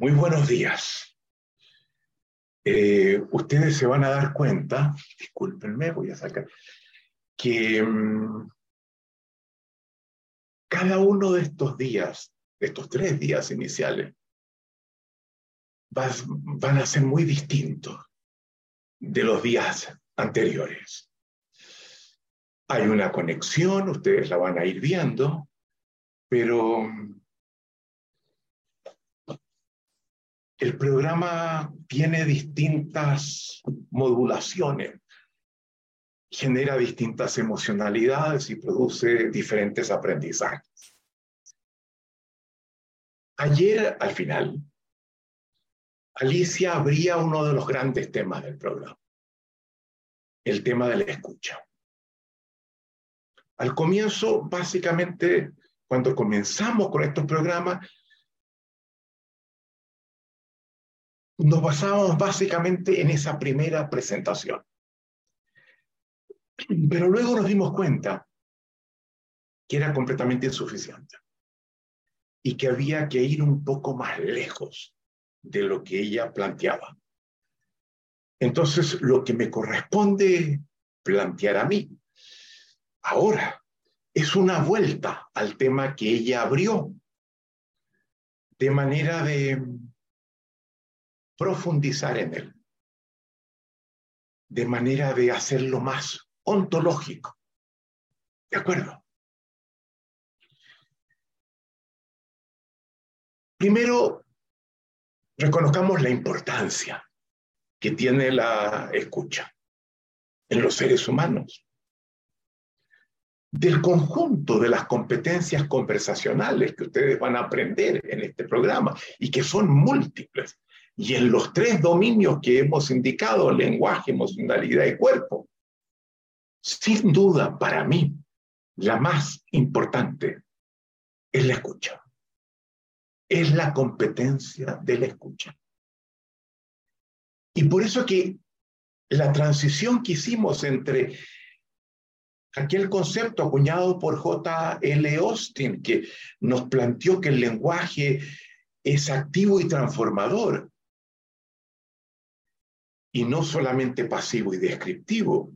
Muy buenos días. Eh, ustedes se van a dar cuenta, discúlpenme, voy a sacar, que mm, cada uno de estos días, de estos tres días iniciales, van a ser muy distintos de los días anteriores. Hay una conexión, ustedes la van a ir viendo, pero mm, el programa tiene distintas modulaciones, genera distintas emocionalidades y produce diferentes aprendizajes. Ayer, al final, Alicia abría uno de los grandes temas del programa, el tema de la escucha. Al comienzo, básicamente, cuando comenzamos con estos programas, nos basábamos básicamente en esa primera presentación. Pero luego nos dimos cuenta que era completamente insuficiente y que había que ir un poco más lejos de lo que ella planteaba. Entonces, lo que me corresponde plantear a mí ahora es una vuelta al tema que ella abrió, de manera de profundizar en él, de manera de hacerlo más ontológico. ¿De acuerdo? Primero, reconozcamos la importancia que tiene la escucha en los seres humanos. Del conjunto de las competencias conversacionales que ustedes van a aprender en este programa y que son múltiples, y en los tres dominios que hemos indicado, lenguaje, emocionalidad y cuerpo, sin duda para mí, la más importante es la escucha. Es la competencia de la escucha. Y por eso que la transición que hicimos entre aquel concepto acuñado por J.L. Austin, que nos planteó que el lenguaje es activo y transformador, y no solamente pasivo y descriptivo.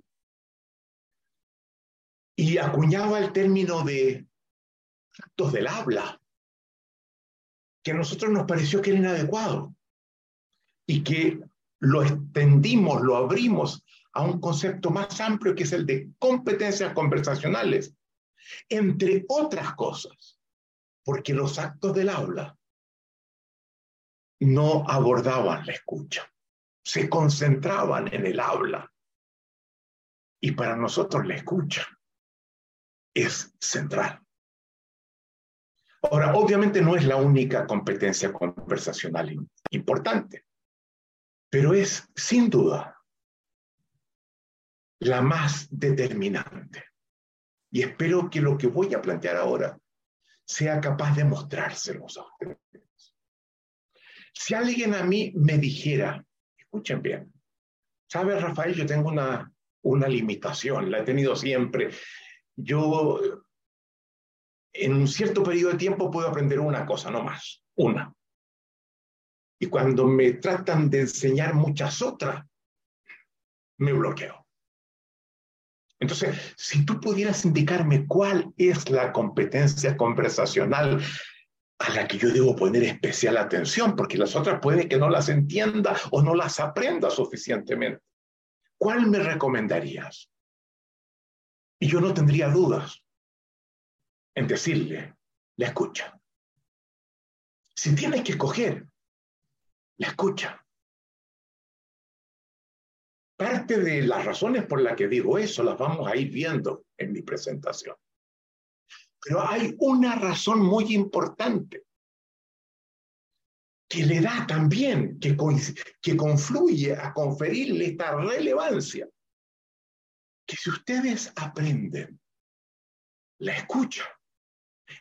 Y acuñaba el término de actos del habla, que a nosotros nos pareció que era inadecuado y que lo extendimos, lo abrimos a un concepto más amplio que es el de competencias conversacionales, entre otras cosas, porque los actos del habla no abordaban la escucha se concentraban en el habla. Y para nosotros la escucha es central. Ahora, obviamente no es la única competencia conversacional importante, pero es sin duda la más determinante. Y espero que lo que voy a plantear ahora sea capaz de mostrárselos a ustedes. Si alguien a mí me dijera, Escuchen bien. ¿Sabes, Rafael? Yo tengo una, una limitación, la he tenido siempre. Yo en un cierto periodo de tiempo puedo aprender una cosa, no más, una. Y cuando me tratan de enseñar muchas otras, me bloqueo. Entonces, si tú pudieras indicarme cuál es la competencia conversacional a la que yo debo poner especial atención, porque las otras puede que no las entienda o no las aprenda suficientemente. ¿Cuál me recomendarías? Y yo no tendría dudas en decirle, la escucha. Si tienes que escoger, la escucha. Parte de las razones por las que digo eso las vamos a ir viendo en mi presentación. Pero hay una razón muy importante que le da también, que, que confluye a conferirle esta relevancia. Que si ustedes aprenden la escucha,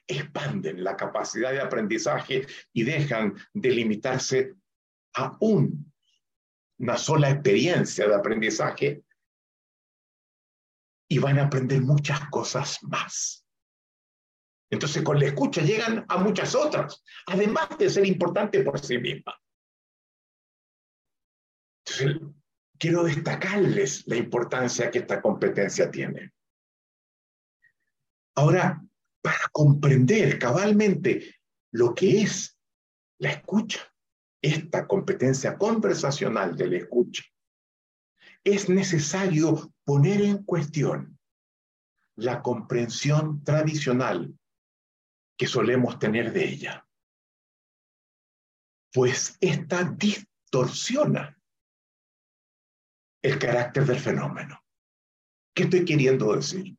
expanden la capacidad de aprendizaje y dejan de limitarse a una sola experiencia de aprendizaje y van a aprender muchas cosas más Entonces, con la escucha llegan a muchas otras, además de ser importante por sí misma. Entonces, quiero destacarles la importancia que esta competencia tiene. Ahora, para comprender cabalmente lo que es la escucha, esta competencia conversacional de la escucha, es necesario poner en cuestión la comprensión tradicional que solemos tener de ella. Pues esta distorsiona el carácter del fenómeno. ¿Qué estoy queriendo decir?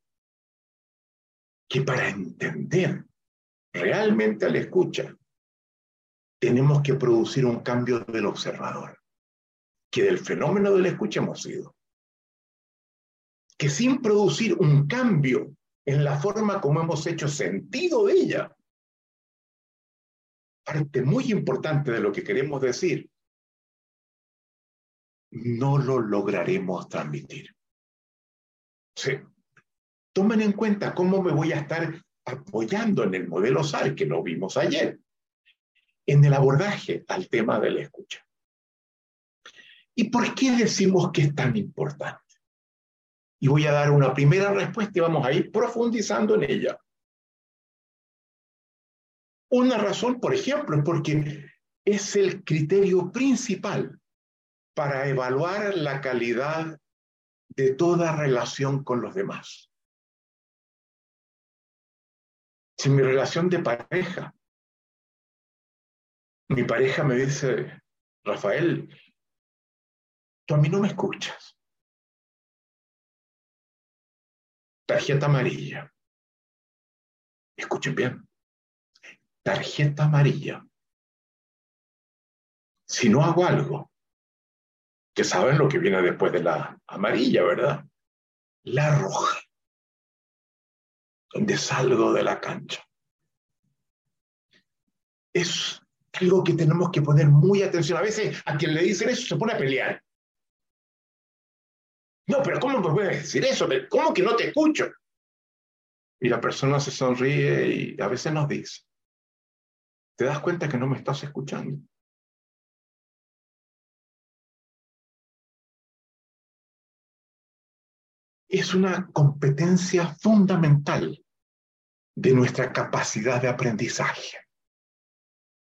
Que para entender realmente a la escucha, tenemos que producir un cambio del observador, que del fenómeno de la escucha hemos sido. Que sin producir un cambio en la forma como hemos hecho sentido de ella, parte muy importante de lo que queremos decir, no lo lograremos transmitir. Sí. Tomen en cuenta cómo me voy a estar apoyando en el modelo SAL que lo vimos ayer, en el abordaje al tema de la escucha. ¿Y por qué decimos que es tan importante? Y voy a dar una primera respuesta y vamos a ir profundizando en ella. Una razón, por ejemplo, es porque es el criterio principal para evaluar la calidad de toda relación con los demás. Si mi relación de pareja, mi pareja me dice, Rafael, tú a mí no me escuchas. Tarjeta amarilla. Escuchen bien. Tarjeta amarilla. Si no hago algo, que saben lo que viene después de la amarilla, ¿verdad? La roja, donde salgo de la cancha. Es algo que tenemos que poner muy atención. A veces a quien le dicen eso se pone a pelear. No, pero ¿cómo me puedes decir eso? ¿Cómo que no te escucho? Y la persona se sonríe y a veces nos dice, ¿te das cuenta que no me estás escuchando? es una competencia fundamental de nuestra capacidad de aprendizaje.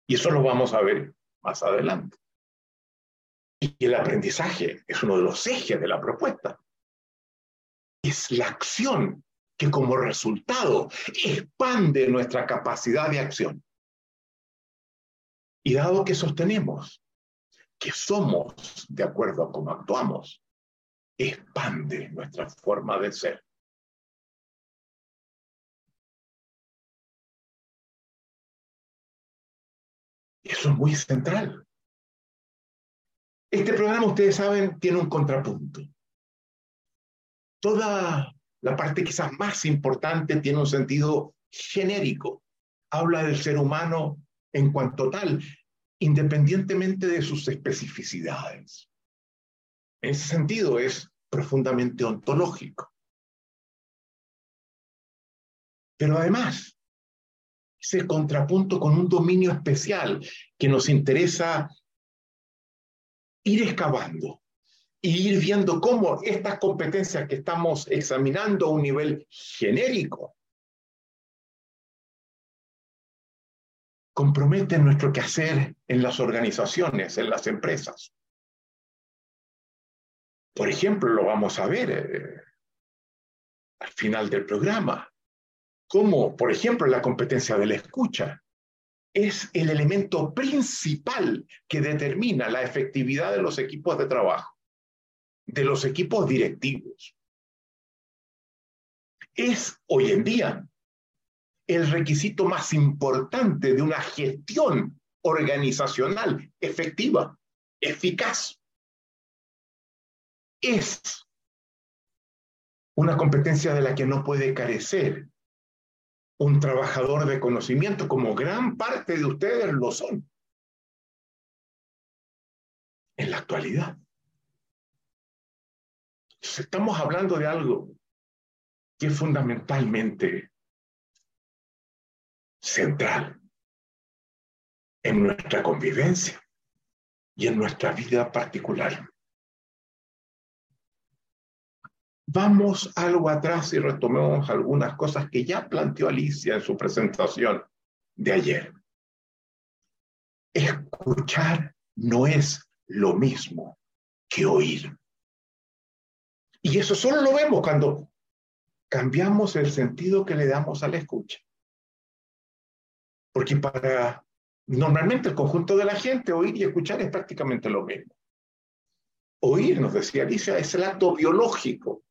Y eso lo vamos a ver más adelante. Y el aprendizaje es uno de los ejes de la propuesta. Es la acción que como resultado expande nuestra capacidad de acción. Y dado que sostenemos que somos de acuerdo a cómo actuamos, expande nuestra forma de ser. Eso es muy central. Este programa, ustedes saben, tiene un contrapunto. Toda la parte quizás más importante tiene un sentido genérico. Habla del ser humano en cuanto tal, independientemente de sus especificidades. En ese sentido es profundamente ontológico. Pero además, ese contrapunto con un dominio especial que nos interesa ir excavando y ir viendo cómo estas competencias que estamos examinando a un nivel genérico comprometen nuestro quehacer en las organizaciones, en las empresas. Por ejemplo, lo vamos a ver eh, al final del programa, como, por ejemplo, la competencia de la escucha es el elemento principal que determina la efectividad de los equipos de trabajo, de los equipos directivos. Es hoy en día el requisito más importante de una gestión organizacional efectiva, eficaz es una competencia de la que no puede carecer un trabajador de conocimiento, como gran parte de ustedes lo son en la actualidad. Estamos hablando de algo que es fundamentalmente central en nuestra convivencia y en nuestra vida particular. Vamos algo atrás y retomemos algunas cosas que ya planteó Alicia en su presentación de ayer. Escuchar no es lo mismo que oír. Y eso solo lo vemos cuando cambiamos el sentido que le damos a la escucha. Porque para normalmente el conjunto de la gente oír y escuchar es prácticamente lo mismo. Oír, nos decía Alicia, es el acto biológico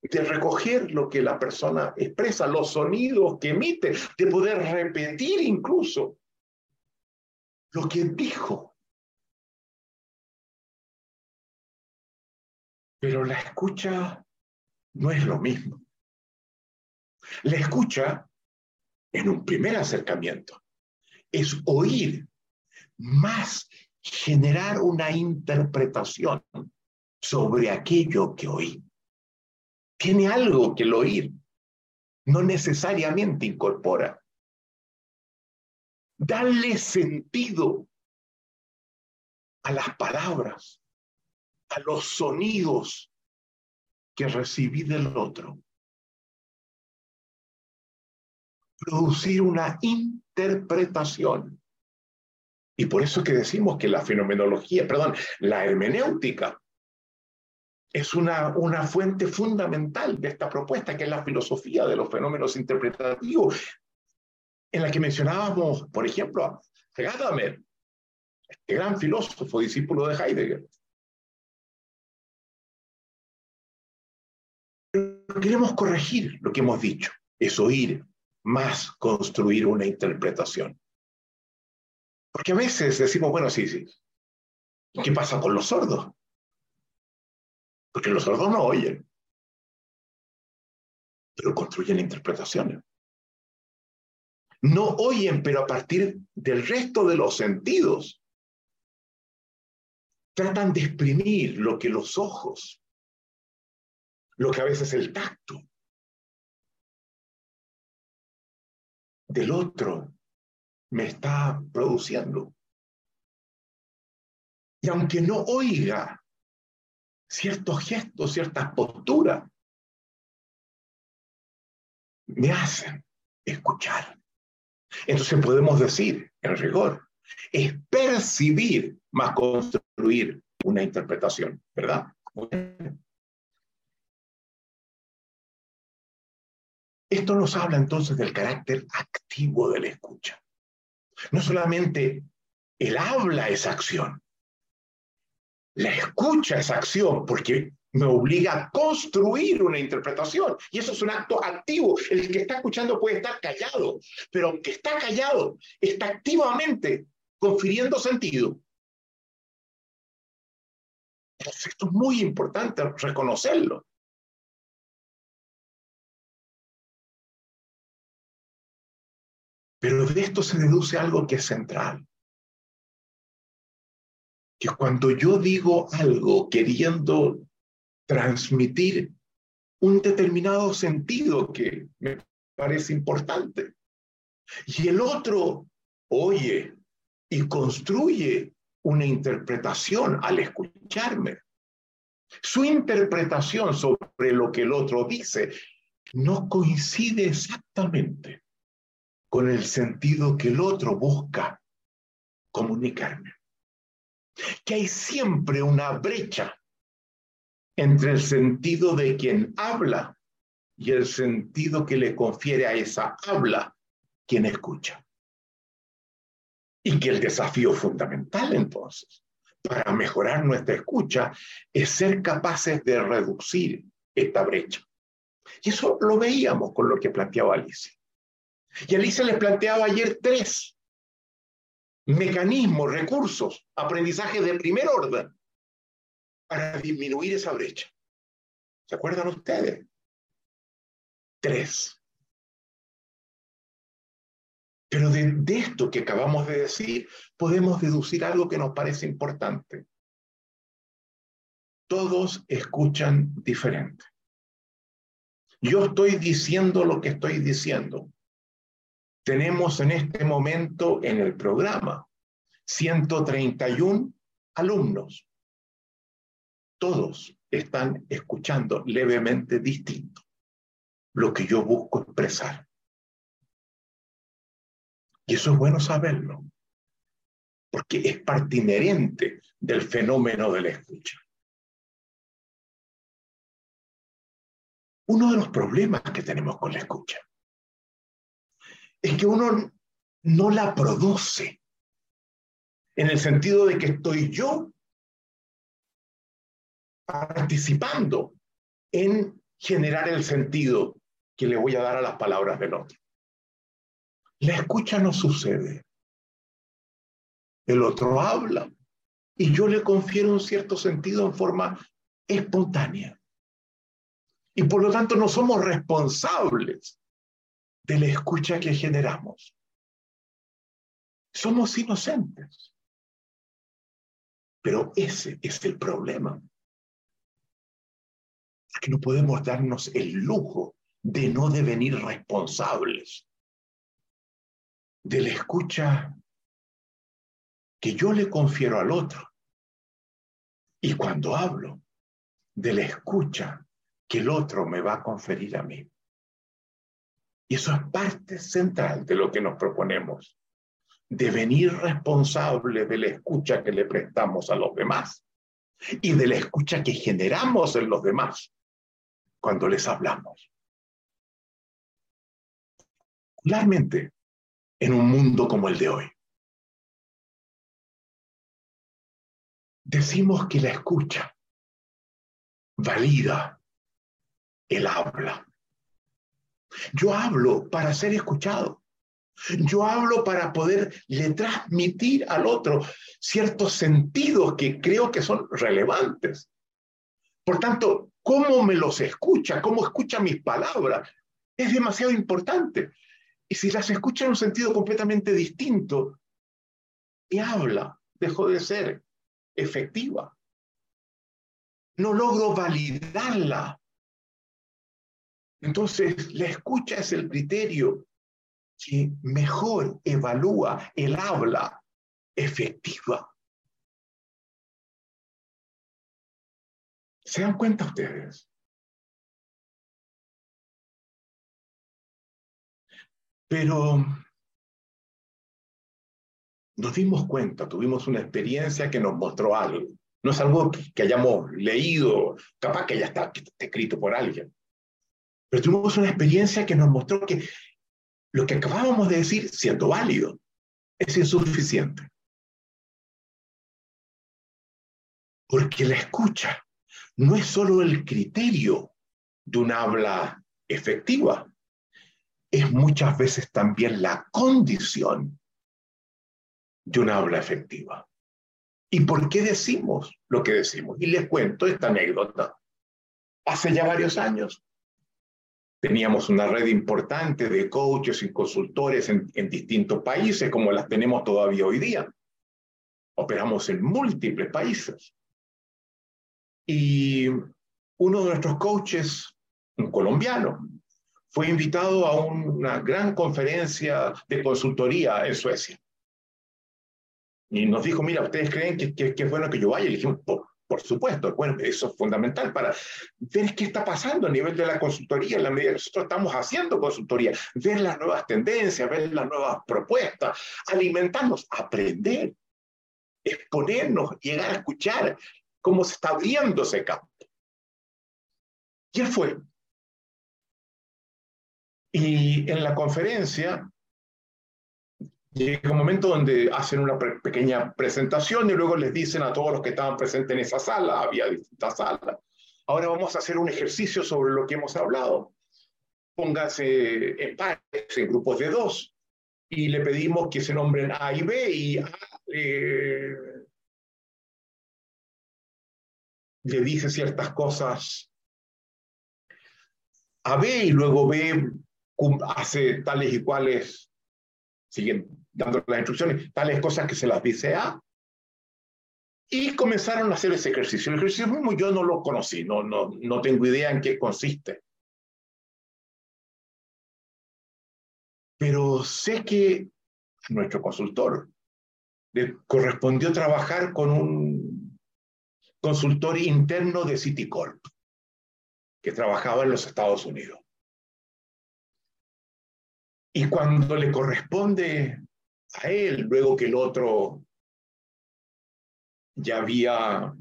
de recoger lo que la persona expresa, los sonidos que emite, de poder repetir incluso lo que dijo. Pero la escucha no es lo mismo. La escucha, en un primer acercamiento, es oír más generar una interpretación sobre aquello que oí tiene algo que el oír no necesariamente incorpora. Darle sentido a las palabras, a los sonidos que recibí del otro. Producir una interpretación. Y por eso que decimos que la fenomenología, perdón, la hermenéutica es una, una fuente fundamental de esta propuesta, que es la filosofía de los fenómenos interpretativos, en la que mencionábamos, por ejemplo, a Gadamer, este gran filósofo, discípulo de Heidegger. Pero queremos corregir lo que hemos dicho, es oír más construir una interpretación. Porque a veces decimos, bueno, sí, sí, ¿qué pasa con los sordos? Porque los sordos no oyen, pero construyen interpretaciones. No oyen, pero a partir del resto de los sentidos tratan de exprimir lo que los ojos, lo que a veces el tacto del otro me está produciendo. Y aunque no oiga, ciertos gestos, ciertas posturas, me hacen escuchar. Entonces podemos decir, en rigor, es percibir más construir una interpretación, ¿verdad? Esto nos habla entonces del carácter activo de la escucha. No solamente el habla es acción, la escucha es acción porque me obliga a construir una interpretación. Y eso es un acto activo. El que está escuchando puede estar callado, pero aunque está callado, está activamente confiriendo sentido. Entonces, esto es muy importante reconocerlo. Pero de esto se deduce algo que es central que cuando yo digo algo queriendo transmitir un determinado sentido que me parece importante, y el otro oye y construye una interpretación al escucharme, su interpretación sobre lo que el otro dice no coincide exactamente con el sentido que el otro busca comunicarme que hay siempre una brecha entre el sentido de quien habla y el sentido que le confiere a esa habla quien escucha. Y que el desafío fundamental entonces para mejorar nuestra escucha es ser capaces de reducir esta brecha. Y eso lo veíamos con lo que planteaba Alicia. Y Alicia les planteaba ayer tres mecanismos, recursos, aprendizaje de primer orden para disminuir esa brecha. ¿Se acuerdan ustedes? Tres. Pero de, de, esto que acabamos de decir, podemos deducir algo que nos parece importante. Todos escuchan diferente. Yo estoy diciendo lo que estoy diciendo. Tenemos en este momento en el programa 131 alumnos. Todos están escuchando levemente distinto lo que yo busco expresar. Y eso es bueno saberlo, porque es parte inherente del fenómeno de la escucha. Uno de los problemas que tenemos con la escucha es que uno no la produce en el sentido de que estoy yo participando en generar el sentido que le voy a dar a las palabras del otro. La escucha no sucede. El otro habla y yo le confiero un cierto sentido en forma espontánea. Y por lo tanto no somos responsables de la escucha que generamos. Somos inocentes. Pero ese es el problema. Que no podemos darnos el lujo de no devenir responsables de la escucha que yo le confiero al otro. Y cuando hablo, de la escucha que el otro me va a conferir a mí. Y eso es parte central de lo que nos proponemos, devenir responsable de la escucha que le prestamos a los demás y de la escucha que generamos en los demás cuando les hablamos. Claramente, en un mundo como el de hoy. Decimos que la escucha valida el habla. Yo hablo para ser escuchado. Yo hablo para poderle transmitir al otro ciertos sentidos que creo que son relevantes. Por tanto, cómo me los escucha, cómo escucha mis palabras, es demasiado importante. Y si las escucha en un sentido completamente distinto, y habla, dejó de ser efectiva. No logro validarla. Entonces, la escucha es el criterio que mejor evalúa el habla efectiva. ¿Se dan cuenta ustedes? Pero nos dimos cuenta, tuvimos una experiencia que nos mostró algo. No es algo que, hayamos leído, capaz que ya está, escrito por alguien. Pero tuvimos una experiencia que nos mostró que lo que acabábamos de decir, siendo válido, es insuficiente. Porque la escucha no es solo el criterio de una habla efectiva, es muchas veces también la condición de una habla efectiva. ¿Y por qué decimos lo que decimos? Y les cuento esta anécdota. Hace ya varios años teníamos una red importante de coaches y consultores en, distintos países, como las tenemos todavía hoy día. Operamos en múltiples países. Y uno de nuestros coaches, un colombiano, fue invitado a una gran conferencia de consultoría en Suecia. Y nos dijo, mira, ¿ustedes creen que, que, es bueno que yo vaya? Y le dijimos, supuesto, bueno, eso es fundamental para ver qué está pasando a nivel de la consultoría, en la medida que nosotros estamos haciendo consultoría, ver las nuevas tendencias, ver las nuevas propuestas, alimentarnos, aprender, exponernos, llegar a escuchar cómo se está abriendo ese campo. Y él fue, y en la conferencia llega un momento donde hacen una pequeña presentación y luego les dicen a todos los que estaban presentes en esa sala, había distintas salas, ahora vamos a hacer un ejercicio sobre lo que hemos hablado. Pónganse en pares, en grupos de dos, y le pedimos que se nombren A y B y A eh, le dice ciertas cosas a B y luego B hace tales y cuales, siguen dando las instrucciones, tales cosas que se las dice A. Y comenzaron a hacer ese ejercicio. El ejercicio mismo yo no lo conocí, no, no, no tengo idea en qué consiste. Pero sé que nuestro consultor le correspondió trabajar con un consultor interno de Citicorp, que trabajaba en los Estados Unidos. Y cuando le corresponde a él, luego que el otro ya había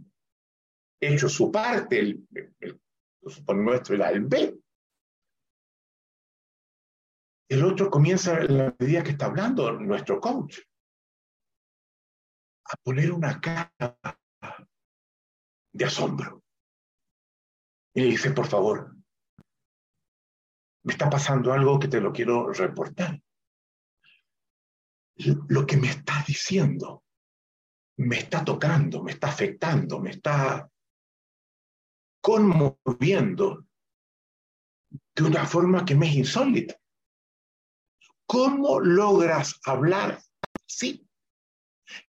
hecho su parte, el, el, nuestro el B, el otro comienza en la medida que está hablando nuestro coach a poner una cara de asombro. Y le dice, por favor, me está pasando algo que te lo quiero reportar. Lo que me está diciendo me está tocando, me está afectando, me está conmoviendo de una forma que me es insólita. ¿Cómo logras hablar así?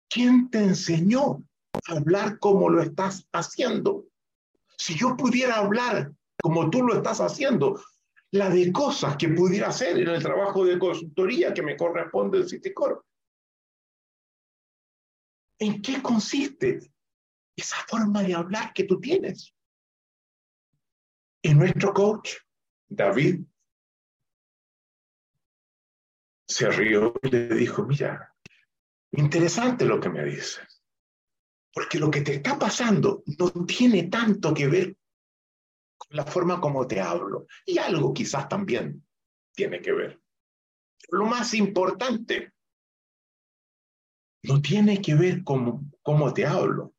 ¿Quién te enseñó a hablar como lo estás haciendo? Si yo pudiera hablar como tú lo estás haciendo, la de cosas que pudiera hacer en el trabajo de consultoría que me corresponde en Citicorp. ¿En qué consiste esa forma de hablar que tú tienes? Y nuestro coach, David, se rió y le dijo, mira, interesante lo que me dices, porque lo que te está pasando no tiene tanto que ver la forma como te hablo, y algo quizás también tiene que ver. lo más importante no tiene que ver con cómo te hablo,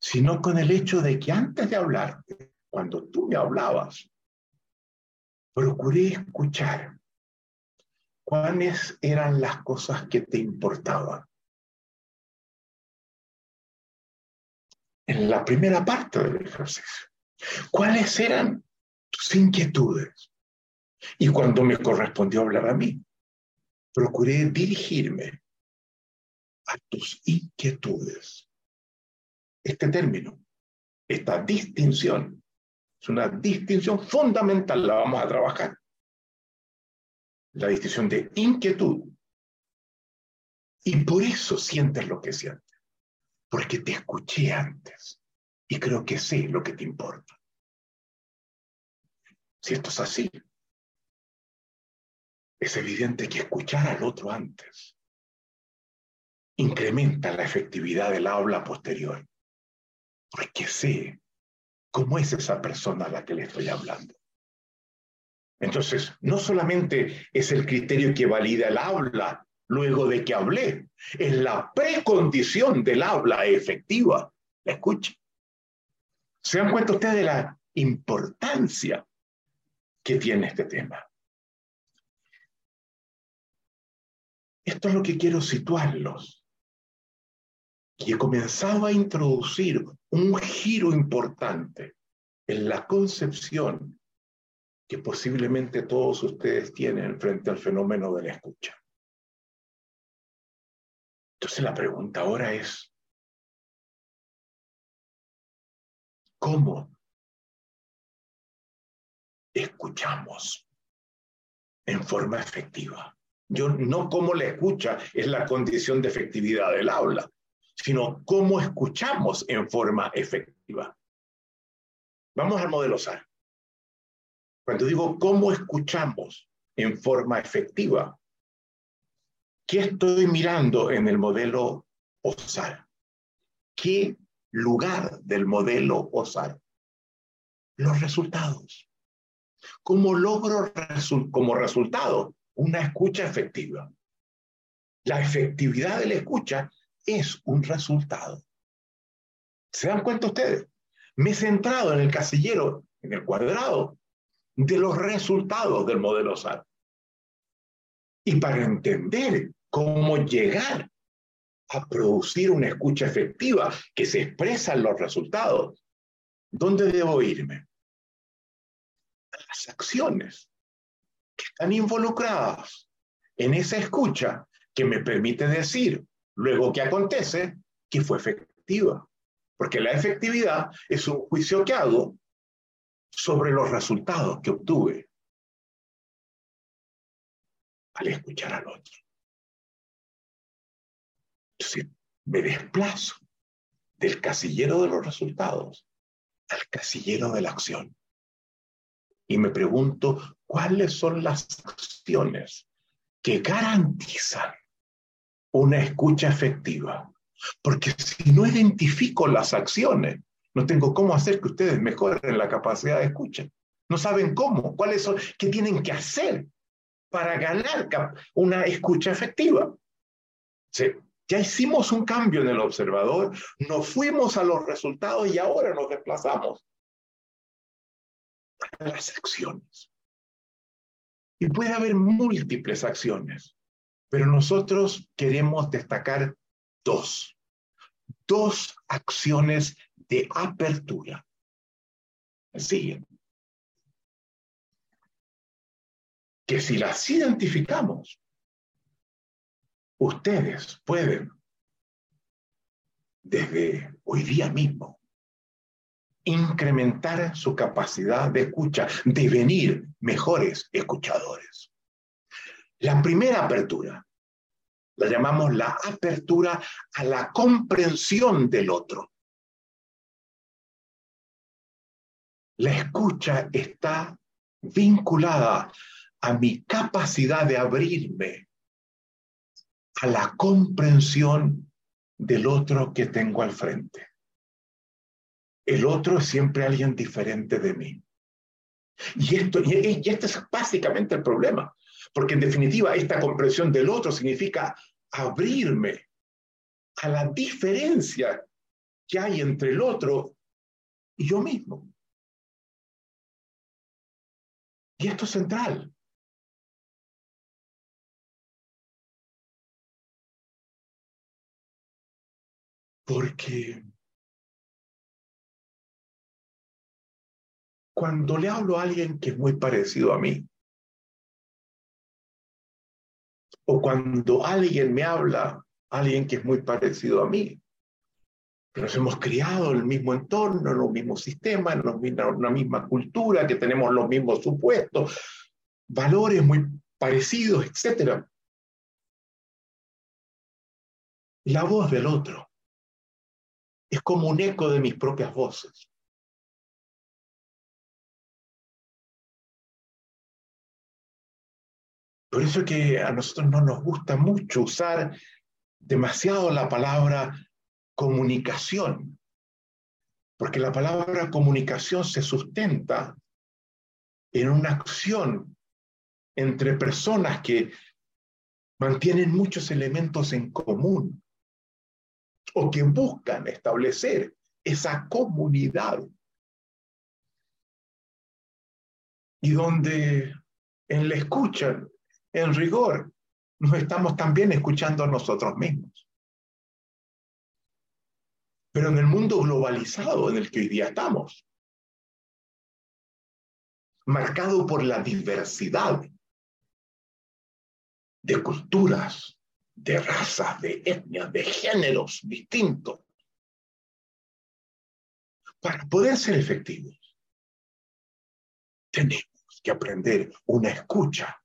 sino con el hecho de que antes de hablarte, cuando tú me hablabas, procuré escuchar cuáles eran las cosas que te importaban. En la primera parte del ejercicio, ¿cuáles eran tus inquietudes? Y cuando me correspondió hablar a mí, procuré dirigirme a tus inquietudes. Este término, esta distinción, es una distinción fundamental, la vamos a trabajar la distinción de inquietud. Y por eso sientes lo que sientes, porque te escuché antes y creo que sé lo que te importa. Si esto es así, es evidente que escuchar al otro antes incrementa la efectividad del habla posterior, porque sé cómo es esa persona a la que le estoy hablando. Entonces, no solamente es el criterio que valida el habla luego de que hablé, es la precondición del habla efectiva. ¿La escucha? ¿Se dan cuenta ustedes de la importancia que tiene este tema? Esto es lo que quiero situarlos. Y he comenzado a introducir un giro importante en la concepción que posiblemente todos ustedes tienen frente al fenómeno de la escucha. Entonces la pregunta ahora es, ¿cómo escuchamos en forma efectiva? Yo no cómo la escucha es la condición de efectividad del aula, sino cómo escuchamos en forma efectiva. Vamos al modelo SAR. Cuando digo cómo escuchamos en forma efectiva, ¿qué estoy mirando en el modelo OSAR? ¿Qué lugar del modelo OSAR? Los resultados. ¿Cómo logro como resultado una escucha efectiva? La efectividad de la escucha es un resultado. ¿Se dan cuenta ustedes? Me he centrado en el casillero, en el cuadrado, de los resultados del modelo SAT. Y para entender cómo llegar a producir una escucha efectiva que se expresa en los resultados, ¿dónde debo irme? Las acciones que están involucradas en esa escucha que me permite decir, luego que acontece, que fue efectiva. Porque la efectividad es un juicio que hago sobre los resultados que obtuve. al escuchar al otro. Me desplazo del casillero de los resultados al casillero de la acción. Y me pregunto, ¿cuáles son las acciones que garantizan una escucha efectiva? Porque si no identifico las acciones, no tengo cómo hacer que ustedes mejoren la capacidad de escucha. No saben cómo, cuáles son, qué tienen que hacer para ganar una escucha efectiva. Ya hicimos un cambio en el observador, nos fuimos a los resultados y ahora nos desplazamos a las acciones. Y puede haber múltiples acciones, pero nosotros queremos destacar dos, dos acciones de apertura. Siguiente. Que si las identificamos, ustedes pueden, desde hoy día mismo, incrementar su capacidad de escucha, devenir mejores escuchadores. La primera apertura la llamamos la apertura a la comprensión del otro. La escucha está vinculada a mi capacidad de abrirme a la comprensión del otro que tengo al frente. El otro es siempre alguien diferente de mí. Y esto, y este es básicamente el problema, porque en definitiva esta comprensión del otro significa abrirme a la diferencia que hay entre el otro y yo mismo. Y esto es central. Porque cuando le hablo a alguien que es muy parecido a mí, o cuando alguien me habla, alguien que es muy parecido a mí, nos hemos criado en el mismo entorno, en los mismos sistemas, en la misma cultura, que tenemos los mismos supuestos, valores muy parecidos, etc. La voz del otro es como un eco de mis propias voces. Por eso es que a nosotros no nos gusta mucho usar demasiado la palabra comunicación, porque la palabra comunicación se sustenta en una acción entre personas que mantienen muchos elementos en común o que buscan establecer esa comunidad y donde en la escucha en rigor, nos estamos también escuchando a nosotros mismos. Pero en el mundo globalizado en el que hoy día estamos, marcado por la diversidad de culturas, de razas, de etnias, de géneros distintos, para poder ser efectivos, tenemos que aprender una escucha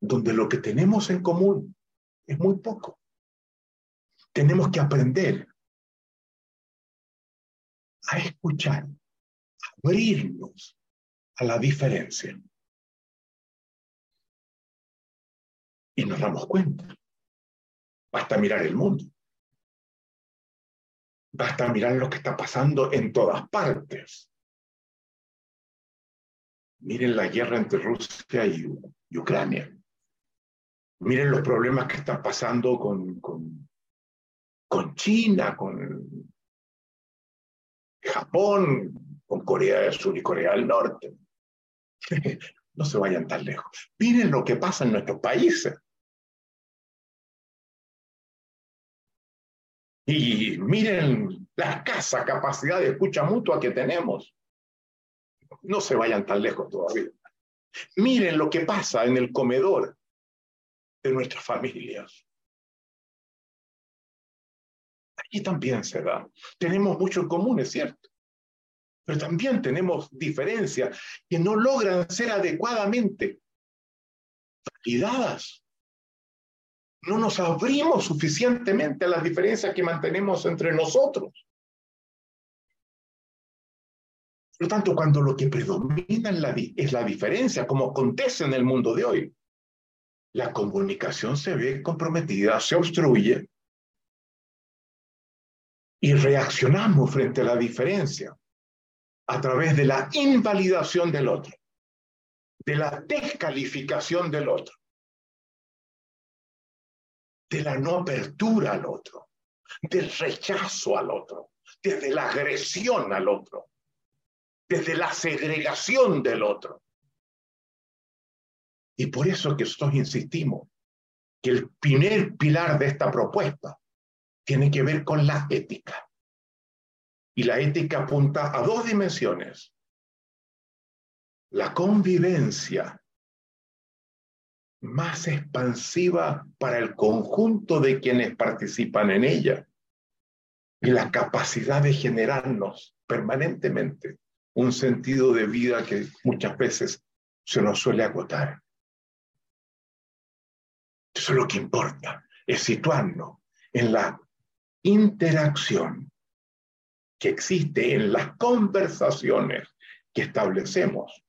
donde lo que tenemos en común es muy poco. Tenemos que aprender a escuchar, a abrirnos a la diferencia. Y nos damos cuenta. Basta mirar el mundo. Basta mirar lo que está pasando en todas partes. Miren la guerra entre Rusia y, Ucrania. Miren los problemas que están pasando con, con, con China, con Japón, con Corea del Sur y Corea del Norte. no se vayan tan lejos. Miren lo que pasa en nuestros países. Y miren la escasa capacidad de escucha mutua que tenemos. No se vayan tan lejos todavía. Miren lo que pasa en el comedor de nuestras familias. Aquí también se da. Tenemos mucho en común, es cierto. Pero también tenemos diferencias que no logran ser adecuadamente validadas no nos abrimos suficientemente a las diferencias que mantenemos entre nosotros. Por lo tanto, cuando lo que predomina la, es la diferencia, como acontece en el mundo de hoy, la comunicación se ve comprometida, se obstruye y reaccionamos frente a la diferencia a través de la invalidación del otro, de la descalificación del otro, de la no apertura al otro, del rechazo al otro, desde la agresión al otro, desde la segregación del otro. Y por eso que nosotros insistimos que el primer pilar de esta propuesta tiene que ver con la ética. Y la ética apunta a dos dimensiones. La convivencia más expansiva para el conjunto de quienes participan en ella y la capacidad de generarnos permanentemente un sentido de vida que muchas veces se nos suele agotar. Eso es lo que importa, es situarnos en la interacción que existe en las conversaciones que establecemos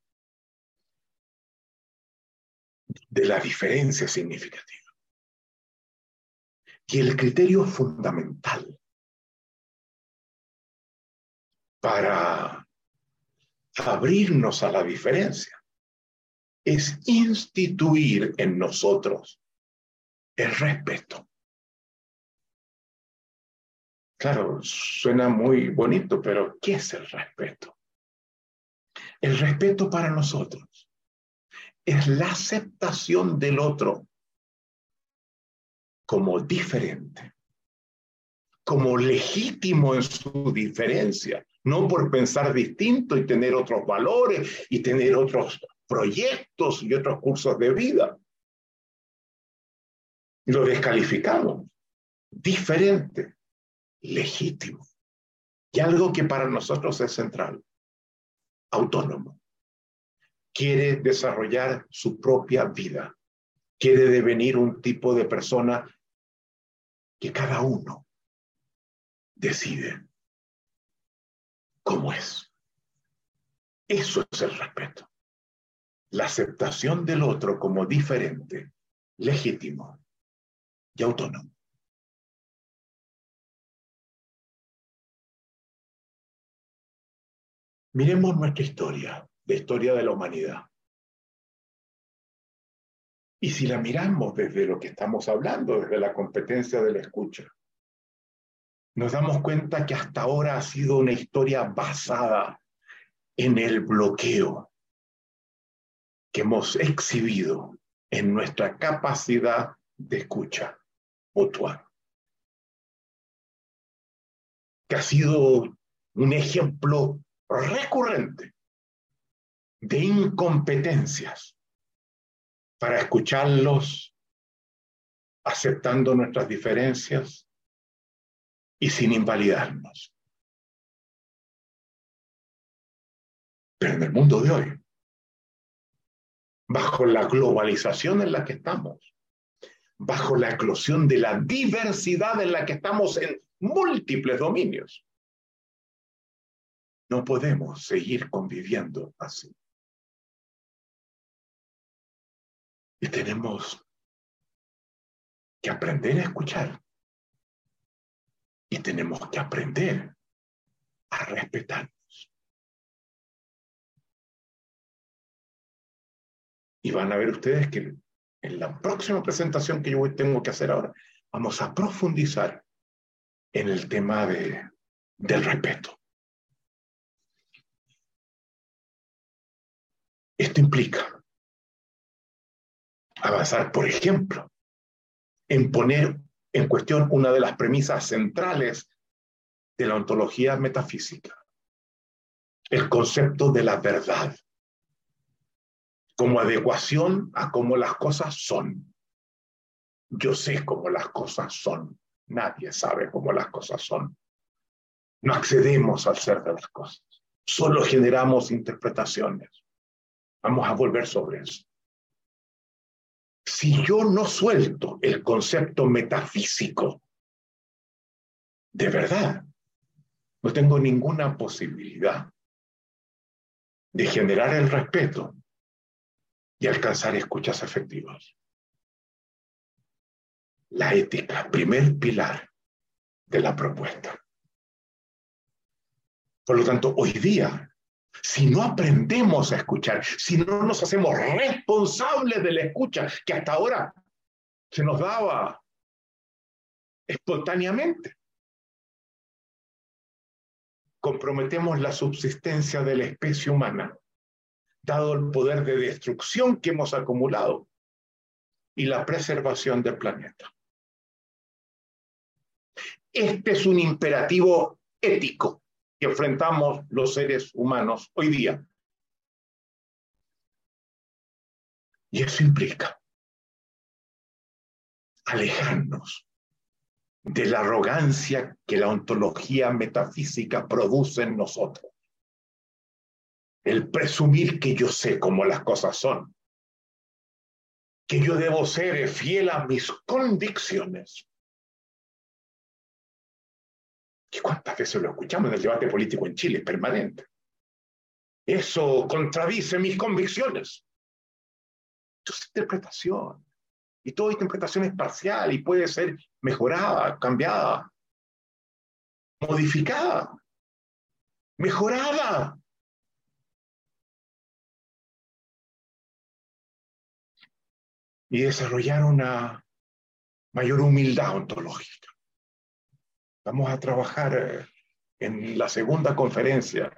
de la diferencia significativa. Y el criterio fundamental para abrirnos a la diferencia es instituir en nosotros el respeto. Claro, suena muy bonito, pero ¿qué es el respeto? El respeto para nosotros es la aceptación del otro como diferente, como legítimo en su diferencia, no por pensar distinto y tener otros valores y tener otros proyectos y otros cursos de vida. Lo descalificamos, diferente legítimo y algo que para nosotros es central, autónomo. Quiere desarrollar su propia vida, quiere devenir un tipo de persona que cada uno decide cómo es. Eso es el respeto. La aceptación del otro como diferente, legítimo y autónomo. Miremos nuestra historia, la historia de la humanidad. Y si la miramos desde lo que estamos hablando, desde la competencia de la escucha, nos damos cuenta que hasta ahora ha sido una historia basada en el bloqueo que hemos exhibido en nuestra capacidad de escucha mutua. Que ha sido un ejemplo recurrente de incompetencias para escucharlos, aceptando nuestras diferencias y sin invalidarnos. Pero en el mundo de hoy, bajo la globalización en la que estamos, bajo la eclosión de la diversidad en la que estamos en múltiples dominios, no podemos seguir conviviendo así. Y tenemos que aprender a escuchar. Y tenemos que aprender a respetarnos. Y van a ver ustedes que en la próxima presentación que yo tengo que hacer ahora, vamos a profundizar en el tema de, del respeto. Esto implica avanzar, por ejemplo, en poner en cuestión una de las premisas centrales de la ontología metafísica, el concepto de la verdad, como adecuación a cómo las cosas son. Yo sé cómo las cosas son, nadie sabe cómo las cosas son. No accedemos al ser de las cosas, solo generamos interpretaciones. Vamos a volver sobre eso. Si yo no suelto el concepto metafísico de verdad, no tengo ninguna posibilidad de generar el respeto y alcanzar escuchas efectivas. La ética, primer pilar de la propuesta. Por lo tanto, hoy día, si no aprendemos a escuchar, si no nos hacemos responsables de la escucha, que hasta ahora se nos daba espontáneamente, comprometemos la subsistencia de la especie humana, dado el poder de destrucción que hemos acumulado y la preservación del planeta. Este es un imperativo ético que enfrentamos los seres humanos hoy día. Y eso implica alejarnos de la arrogancia que la ontología metafísica produce en nosotros. El presumir que yo sé cómo las cosas son, que yo debo ser fiel a mis convicciones. ¿Y cuántas veces lo escuchamos en el debate político en Chile? permanente. Eso contradice mis convicciones. Esto es interpretación. Y toda interpretación es parcial y puede ser mejorada, cambiada, modificada, mejorada. Y desarrollar una mayor humildad ontológica. Vamos a trabajar eh, en la segunda conferencia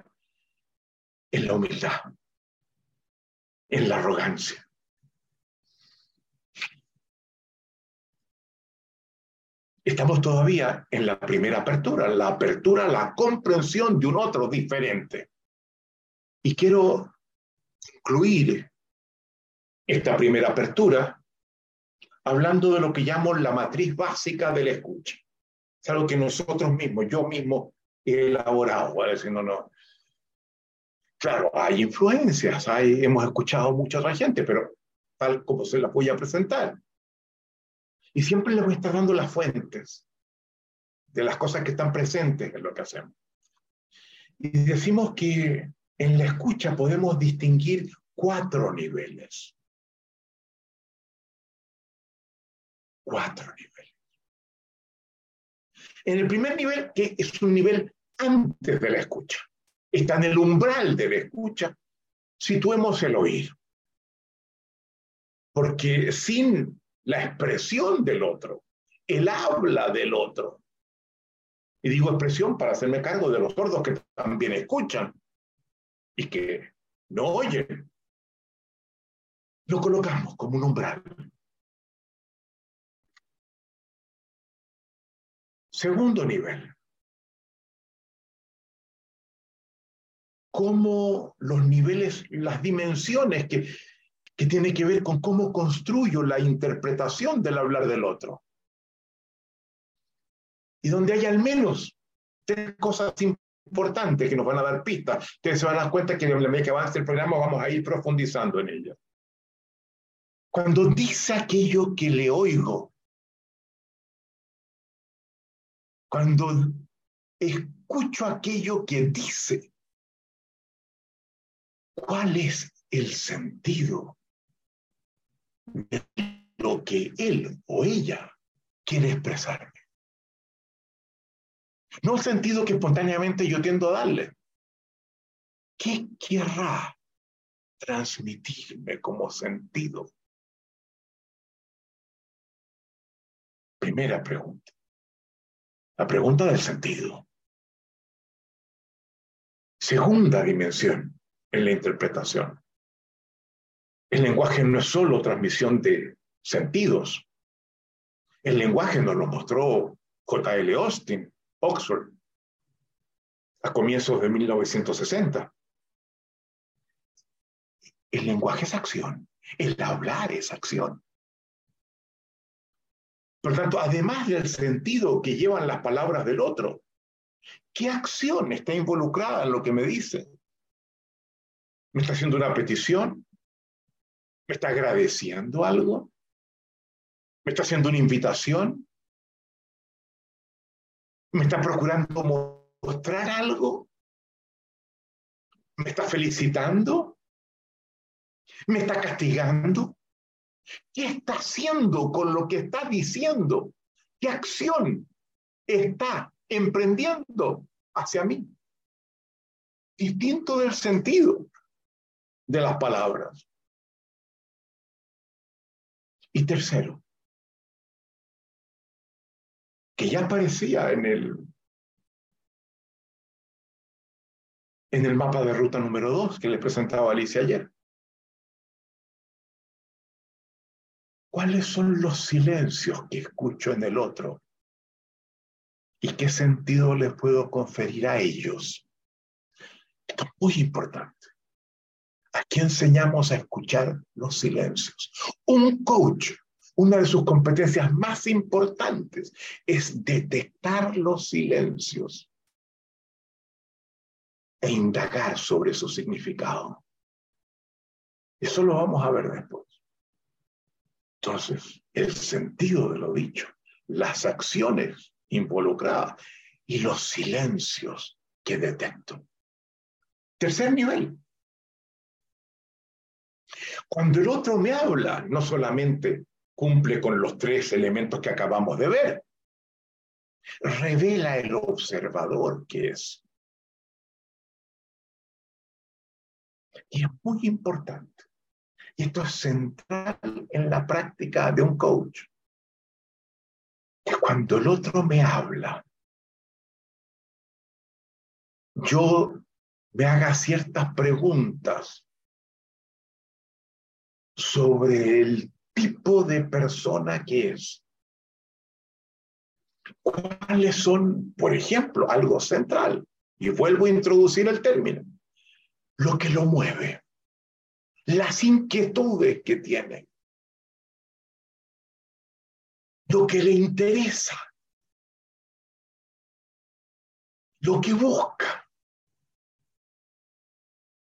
en la humildad, en la arrogancia. Estamos todavía en la primera apertura, la apertura la comprensión de un otro diferente. Y quiero incluir esta primera apertura hablando de lo que llamo la matriz básica del escucha. Es algo que nosotros mismos, yo mismo he elaborado, ¿vale? no, no. Claro, hay influencias, hay, hemos escuchado mucha otra gente, pero tal como se las voy a presentar. Y siempre le voy a estar dando las fuentes de las cosas que están presentes en lo que hacemos. Y decimos que en la escucha podemos distinguir cuatro niveles. Cuatro niveles. En el primer nivel, que es un nivel antes de la escucha, está en el umbral de la escucha, situemos el oír. Porque sin la expresión del otro, el habla del otro. Y digo expresión para hacerme cargo de los sordos que también escuchan y que no oyen. Lo colocamos como un umbral. Segundo nivel. Cómo los niveles, las dimensiones que que tiene que ver con cómo construyo la interpretación del hablar del otro. Y donde hay al menos tres cosas importantes que nos van a dar pistas, ustedes se van a dar cuenta que en la medida que avance el programa vamos a ir profundizando en ellas. Cuando dice aquello que le oigo, cuando escucho aquello que dice, ¿cuál es el sentido de lo que él o ella quiere expresarme. No el sentido que espontáneamente yo tiendo a darle. ¿Qué querrá transmitirme como sentido? Primera pregunta. La pregunta del sentido. Segunda dimensión en la interpretación. El lenguaje no es solo transmisión de sentidos. El lenguaje nos lo mostró J.L. Austin, Oxford, a comienzos de 1960. El lenguaje es acción, el hablar es acción. Por tanto, además del sentido que llevan las palabras del otro, ¿qué acción está involucrada en lo que me dice? ¿Me está haciendo una petición? ¿Me está agradeciendo algo? ¿Me está haciendo una invitación? ¿Me está procurando mostrar algo? ¿Me está felicitando? ¿Me está castigando? ¿Qué está haciendo con lo que está diciendo? ¿Qué acción está emprendiendo hacia mí? Distinto del sentido de las palabras. Y tercero, que ya aparecía en el, en el mapa de ruta número dos que le presentaba Alicia ayer. ¿Cuáles son los silencios que escucho en el otro? ¿Y qué sentido les puedo conferir a ellos? Esto es muy importante. Aquí enseñamos a escuchar los silencios. Un coach, una de sus competencias más importantes es detectar los silencios e indagar sobre su significado. Eso lo vamos a ver después. Entonces, el sentido de lo dicho, las acciones involucradas y los silencios que detecto. Tercer nivel. Cuando el otro me habla, no solamente cumple con los tres elementos que acabamos de ver, revela el observador que es. Y es muy importante y esto es central en la práctica de un coach. Que cuando el otro me habla, yo me haga ciertas preguntas sobre el tipo de persona que es. ¿Cuáles son, por ejemplo, algo central? Y vuelvo a introducir el término. Lo que lo mueve las inquietudes que tiene, lo que le interesa, lo que busca,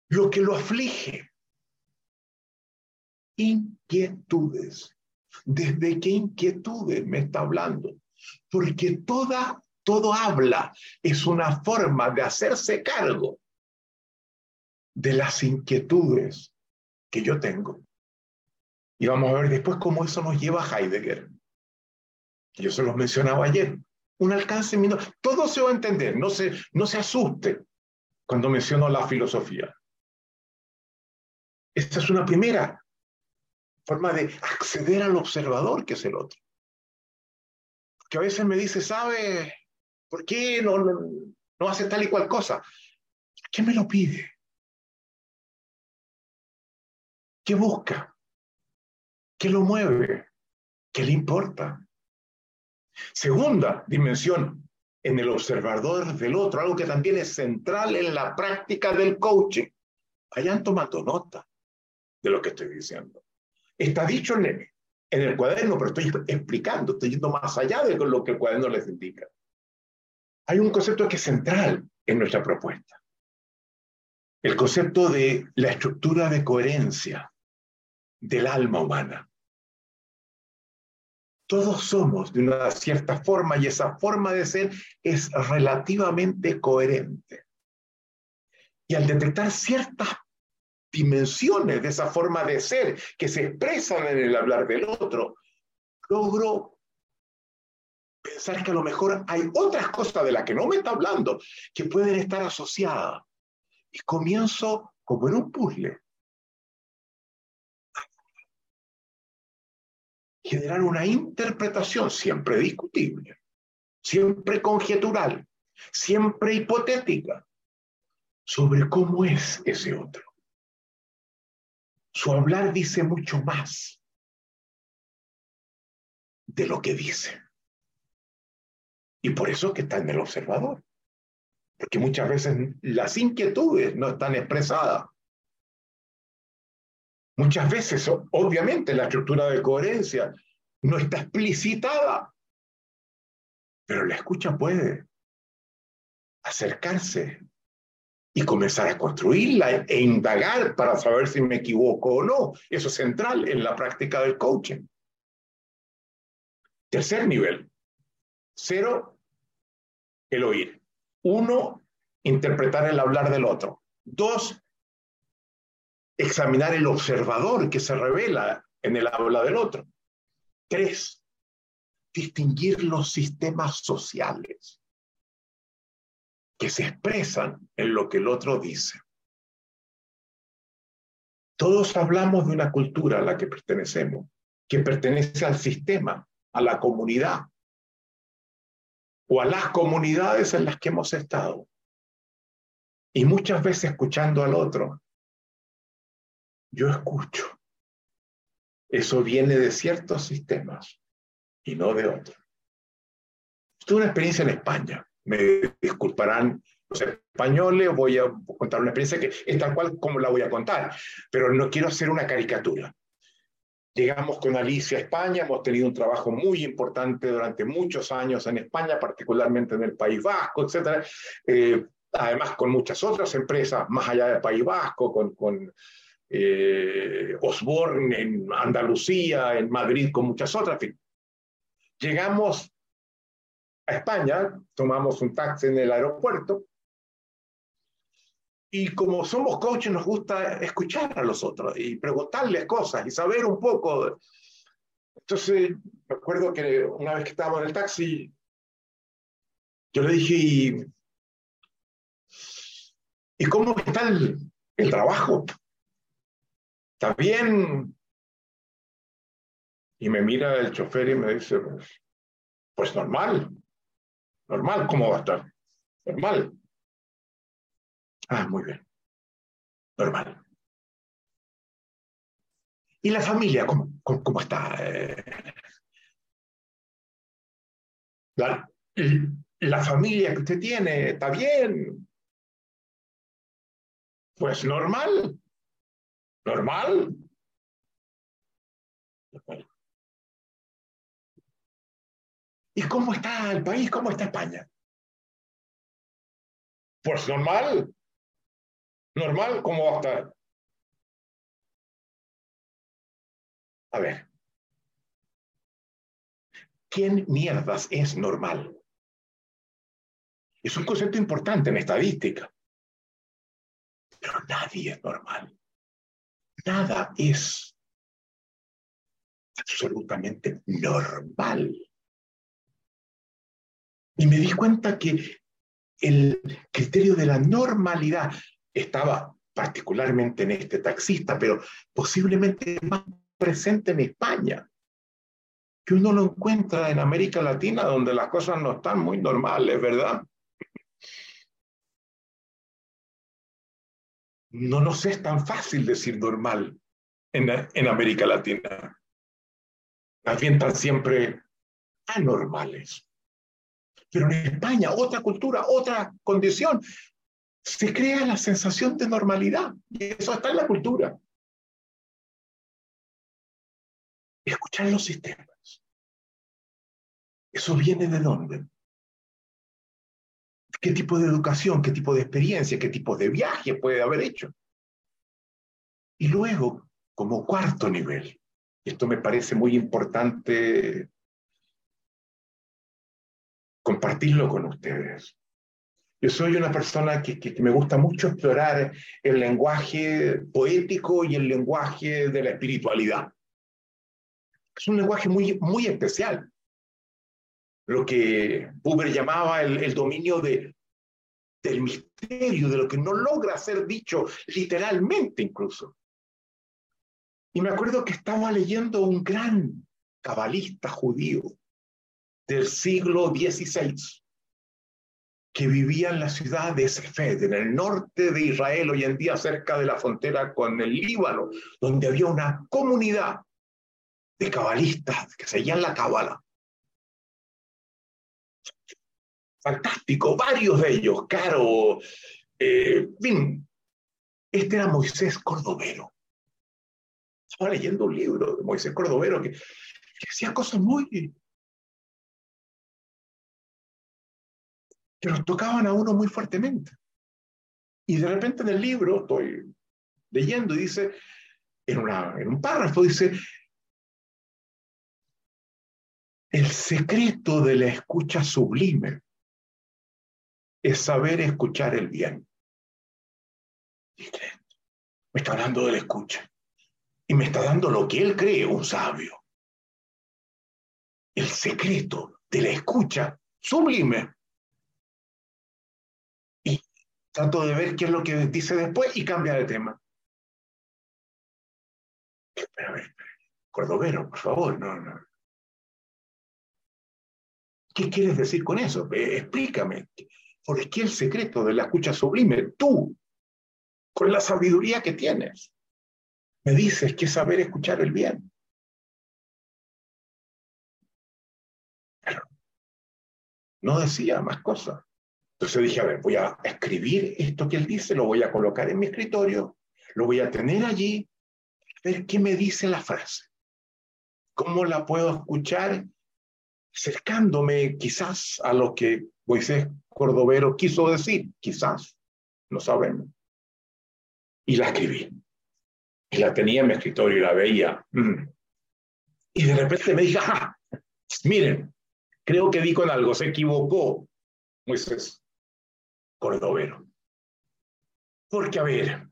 lo que lo aflige. Inquietudes. ¿Desde qué inquietudes me está hablando? Porque toda, todo habla es una forma de hacerse cargo de las inquietudes que yo tengo. Y vamos a ver después cómo eso nos lleva a Heidegger. Yo se los mencionaba ayer. Un alcance menor. Todo se va a entender. No se, no se asuste cuando menciono la filosofía. Esta es una primera forma de acceder al observador que es el otro. Que a veces me dice, ¿sabe por qué no, no, no hace tal y cual cosa? ¿Qué me lo pide? ¿Qué busca? ¿Qué lo mueve? ¿Qué le importa? Segunda dimensión, en el observador del otro, algo que también es central en la práctica del coaching. Hayan tomado nota de lo que estoy diciendo. Está dicho en el cuaderno, pero estoy explicando, estoy yendo más allá de lo que el cuaderno les indica. Hay un concepto que es central en nuestra propuesta. El concepto de la estructura de coherencia del alma humana. Todos somos de una cierta forma y esa forma de ser es relativamente coherente. Y al detectar ciertas dimensiones de esa forma de ser que se expresan en el hablar del otro, logro pensar que a lo mejor hay otras cosas de las que no me está hablando que pueden estar asociadas. Y comienzo como en un puzzle generar una interpretación siempre discutible, siempre conjetural, siempre hipotética, sobre cómo es ese otro. Su hablar dice mucho más de lo que dice. Y por eso que está en el observador. Porque muchas veces las inquietudes no están expresadas Muchas veces, obviamente, la estructura de coherencia no está explicitada, pero la escucha puede acercarse y comenzar a construirla e indagar para saber si me equivoco o no. Eso es central en la práctica del coaching. Tercer nivel. Cero, el oír. Uno, interpretar el hablar del otro. Dos, examinar el observador que se revela en el habla del otro. Tres, distinguir los sistemas sociales que se expresan en lo que el otro dice. Todos hablamos de una cultura a la que pertenecemos, que pertenece al sistema, a la comunidad o a las comunidades en las que hemos estado. Y muchas veces escuchando al otro, yo escucho. Eso viene de ciertos sistemas y no de otros. Tuve una experiencia en España. Me disculparán los españoles, voy a contar una experiencia que es tal cual como la voy a contar, pero no quiero hacer una caricatura. Llegamos con Alicia a España, hemos tenido un trabajo muy importante durante muchos años en España, particularmente en el País Vasco, etc. Eh, además con muchas otras empresas más allá del País Vasco, con, con eh, Osborne en Andalucía, en Madrid, con muchas otras. Llegamos a España, tomamos un taxi en el aeropuerto y como somos coaches nos gusta escuchar a los otros y preguntarles cosas y saber un poco. Entonces, me acuerdo que una vez que estábamos en el taxi, yo le dije, ¿y, cómo está el, el trabajo? ¿Está bien? Y me mira el chofer y me dice, pues normal, normal, ¿cómo va a estar? Normal. Ah, muy bien. Normal. ¿Y la familia cómo, cómo, está? Eh, la, la familia que usted tiene está bien. Pues normal. Normal. ¿Y cómo está el país? ¿Cómo está España? Pues normal. Normal, ¿cómo va a estar? A ver. ¿Quién mierdas es normal? Es un concepto importante en estadística. Pero nadie es normal. Nada es absolutamente normal. Y me di cuenta que el criterio de la normalidad estaba particularmente en este taxista, pero posiblemente más presente en España, que uno lo encuentra en América Latina, donde las cosas no están muy normales, ¿verdad? No nos es tan fácil decir normal en, América Latina. Más bien están siempre anormales. Pero en España, otra cultura, otra condición, se crea la sensación de normalidad. Y eso está en la cultura. Escuchar los sistemas. ¿Eso viene de dónde? ¿Qué tipo de educación, qué tipo de experiencia, qué tipo de viaje puede haber hecho? Y luego, como cuarto nivel, esto me parece muy importante compartirlo con ustedes. Yo soy una persona que, me gusta mucho explorar el lenguaje poético y el lenguaje de la espiritualidad. Es un lenguaje muy, muy especial. Lo que Buber llamaba el dominio de, del misterio, de lo que no logra ser dicho literalmente incluso. Y me acuerdo que estaba leyendo un gran cabalista judío del siglo XVI, que vivía en la ciudad de Sefed, en el norte de Israel, hoy en día cerca de la frontera con el Líbano, donde había una comunidad de cabalistas que seguían la cábala. Fantástico, varios de ellos, Caro, eh, Este era Moisés Cordovero. Estaba leyendo un libro de Moisés Cordovero que, que hacía cosas muy que nos tocaban a uno muy fuertemente. Y de repente en el libro estoy leyendo y dice, en, un párrafo dice, El secreto de la escucha sublime es saber escuchar el bien. Me está hablando de la escucha. Y me está dando lo que él cree un sabio. El secreto de la escucha sublime. Y trato de ver qué es lo que dice después y cambia de tema. Espera, a ver, Cordovero, por favor, no, no. ¿Qué quieres decir con eso? Eh, explícame. ¿Por qué el secreto de la escucha sublime? Tú, con la sabiduría que tienes, me dices que saber escuchar el bien. No decía más cosas. Entonces dije, a ver, voy a escribir esto que él dice, lo voy a colocar en mi escritorio, lo voy a tener allí, ver qué me dice la frase. ¿Cómo la puedo escuchar? Acercándome quizás a lo que Moisés Cordovero quiso decir, quizás, no sabemos. Y la escribí. Y la tenía en mi escritorio y la veía. Mm. Y de repente me dije, miren, creo que di con algo, se equivocó Moisés Cordovero. Porque, a ver,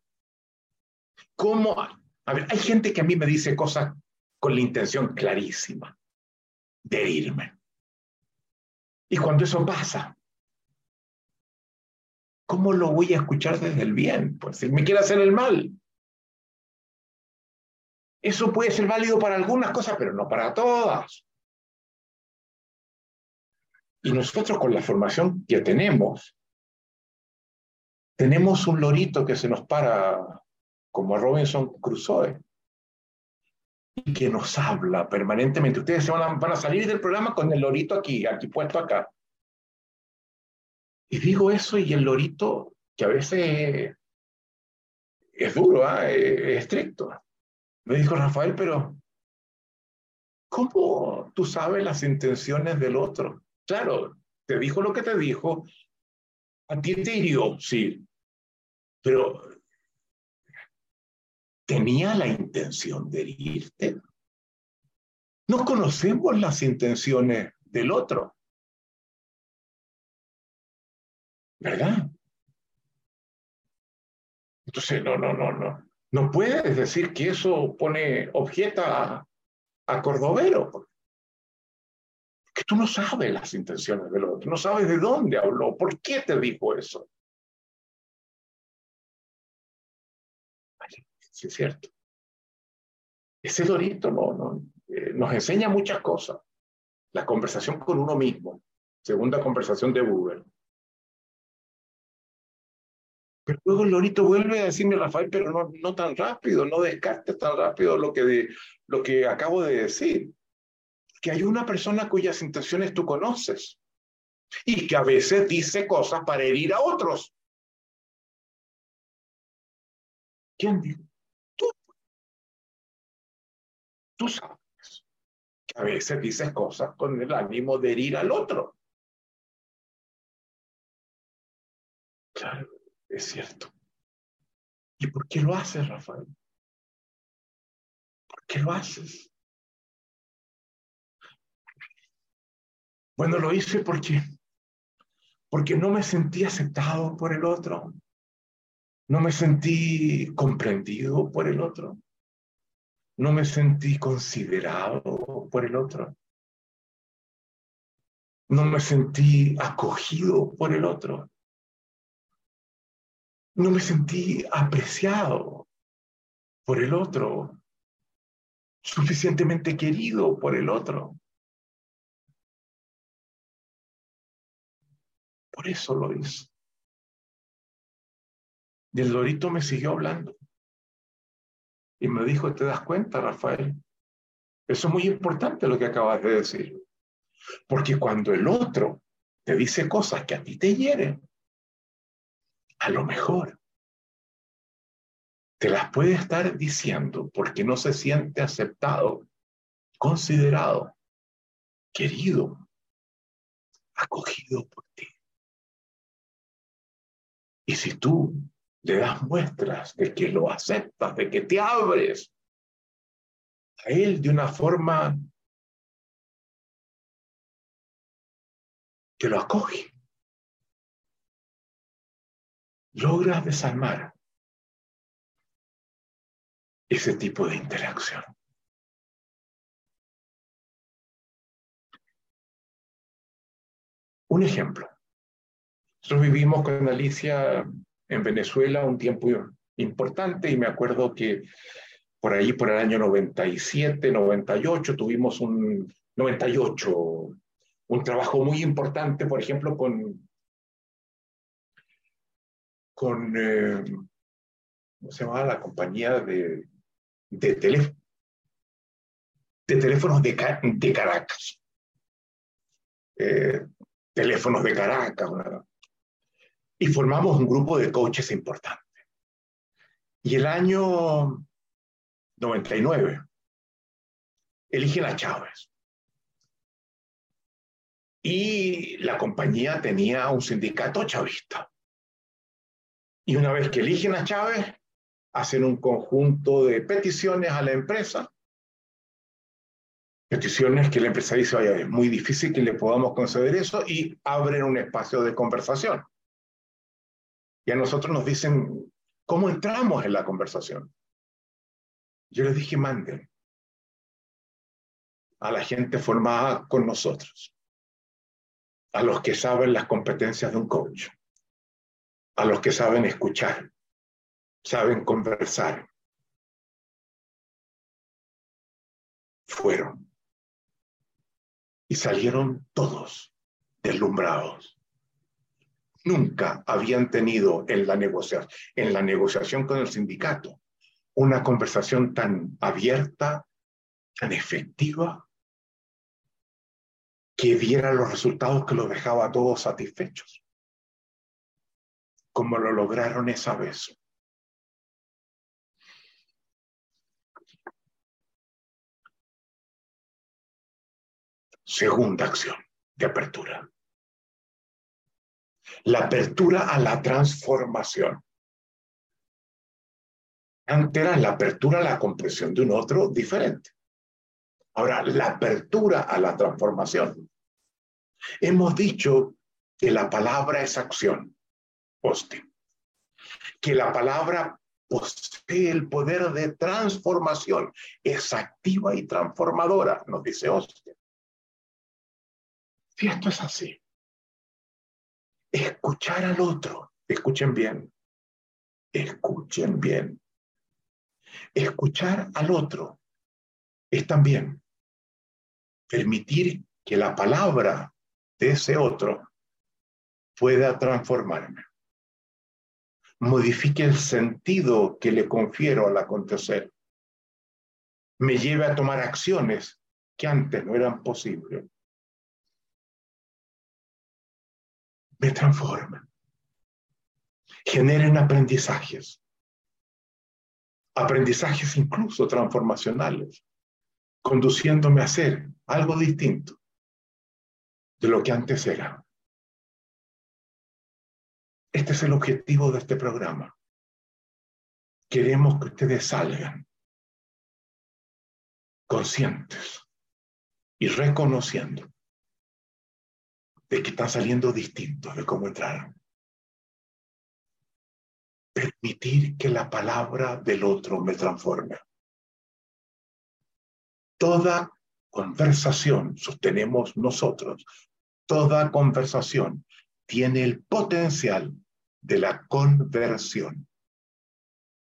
¿cómo? A ver, hay gente que a mí me dice cosas con la intención clarísima de herirme. Y cuando eso pasa, ¿cómo lo voy a escuchar desde el bien? Pues si me quiere hacer el mal. Eso puede ser válido para algunas cosas, pero no para todas. Y nosotros con la formación que tenemos, tenemos un lorito que se nos para como Robinson Crusoe y que nos habla permanentemente. Ustedes van a, van a salir del programa con el lorito aquí, aquí puesto acá. Y digo eso y el lorito, que a veces es duro, ¿ah? es estricto. Me dijo Rafael, pero ¿cómo tú sabes las intenciones del otro? Claro, te dijo lo que te dijo, a ti te hirió, sí, pero tenía la intención de herirte. No conocemos las intenciones del otro. ¿Verdad? Entonces, no, no, no, no. No puedes decir que eso pone objeta a, Cordovero. Porque tú no sabes las intenciones del otro, no sabes de dónde habló, por qué te dijo eso. Sí es cierto. Ese Dorito no, no, eh, nos enseña muchas cosas. La conversación con uno mismo, segunda conversación de Google. Pero luego el lorito vuelve a decirme, Rafael, pero no, no tan rápido, no descartes tan rápido lo que, lo que acabo de decir. Que hay una persona cuyas intenciones tú conoces y que a veces dice cosas para herir a otros. ¿Quién dijo? Tú sabes que a veces dices cosas con el ánimo de herir al otro. Claro, es cierto. ¿Y por qué lo haces, Rafael? ¿Por qué lo haces? Bueno, lo hice porque porque no me sentí aceptado por el otro. No me sentí comprendido por el otro no me sentí considerado por el otro. No me sentí acogido por el otro. No me sentí apreciado por el otro. Suficientemente querido por el otro. Por eso lo hizo. Y el lorito me siguió hablando. Y me dijo, ¿te das cuenta, Rafael? Eso es muy importante lo que acabas de decir. Porque cuando el otro te dice cosas que a ti te hieren, a lo mejor te las puede estar diciendo porque no se siente aceptado, considerado, querido, acogido por ti. Y si tú le das muestras de que lo aceptas, de que te abres a Él de una forma que lo acoge. Logras desarmar ese tipo de interacción. Un ejemplo. Nosotros vivimos con Alicia en Venezuela un tiempo importante y me acuerdo que por ahí, por el año 97, 98, tuvimos un 98, un trabajo muy importante, por ejemplo, con, con eh, ¿cómo se llamaba? La compañía de, de, de teléfonos de, de Caracas. Eh, teléfonos de Caracas. Y formamos un grupo de coaches importante. Y el año 99 eligen a Chávez. Y la compañía tenía un sindicato chavista. Y una vez que eligen a Chávez, hacen un conjunto de peticiones a la empresa. Peticiones que la empresa dice, es muy difícil que le podamos conceder eso y abren un espacio de conversación. Y a nosotros nos dicen, ¿cómo entramos en la conversación? Yo les dije, manden a la gente formada con nosotros, a los que saben las competencias de un coach, a los que saben escuchar, saben conversar. Fueron y salieron todos deslumbrados. Nunca habían tenido en la, negociación, con el sindicato una conversación tan abierta, tan efectiva, que diera los resultados que los dejaba a todos satisfechos, como lo lograron esa vez. Segunda acción de apertura. La apertura a la transformación. Antes era la apertura a la compresión de un otro diferente. Ahora, la apertura a la transformación. Hemos dicho que la palabra es acción, Austin. Que la palabra posee el poder de transformación, es activa y transformadora, nos dice Austin. Si esto es así, escuchar al otro, escuchen bien, escuchen bien. Escuchar al otro es también permitir que la palabra de ese otro pueda transformarme, modifique el sentido que le confiero al acontecer, me lleve a tomar acciones que antes no eran posibles. Me transforman, generen aprendizajes, aprendizajes incluso transformacionales, conduciéndome a hacer algo distinto de lo que antes era. Este es el objetivo de este programa. Queremos que ustedes salgan conscientes y reconociendo de que están saliendo distintos de cómo entraron. Permitir que la palabra del otro me transforme. Toda conversación, sostenemos nosotros, toda conversación tiene el potencial de la conversión,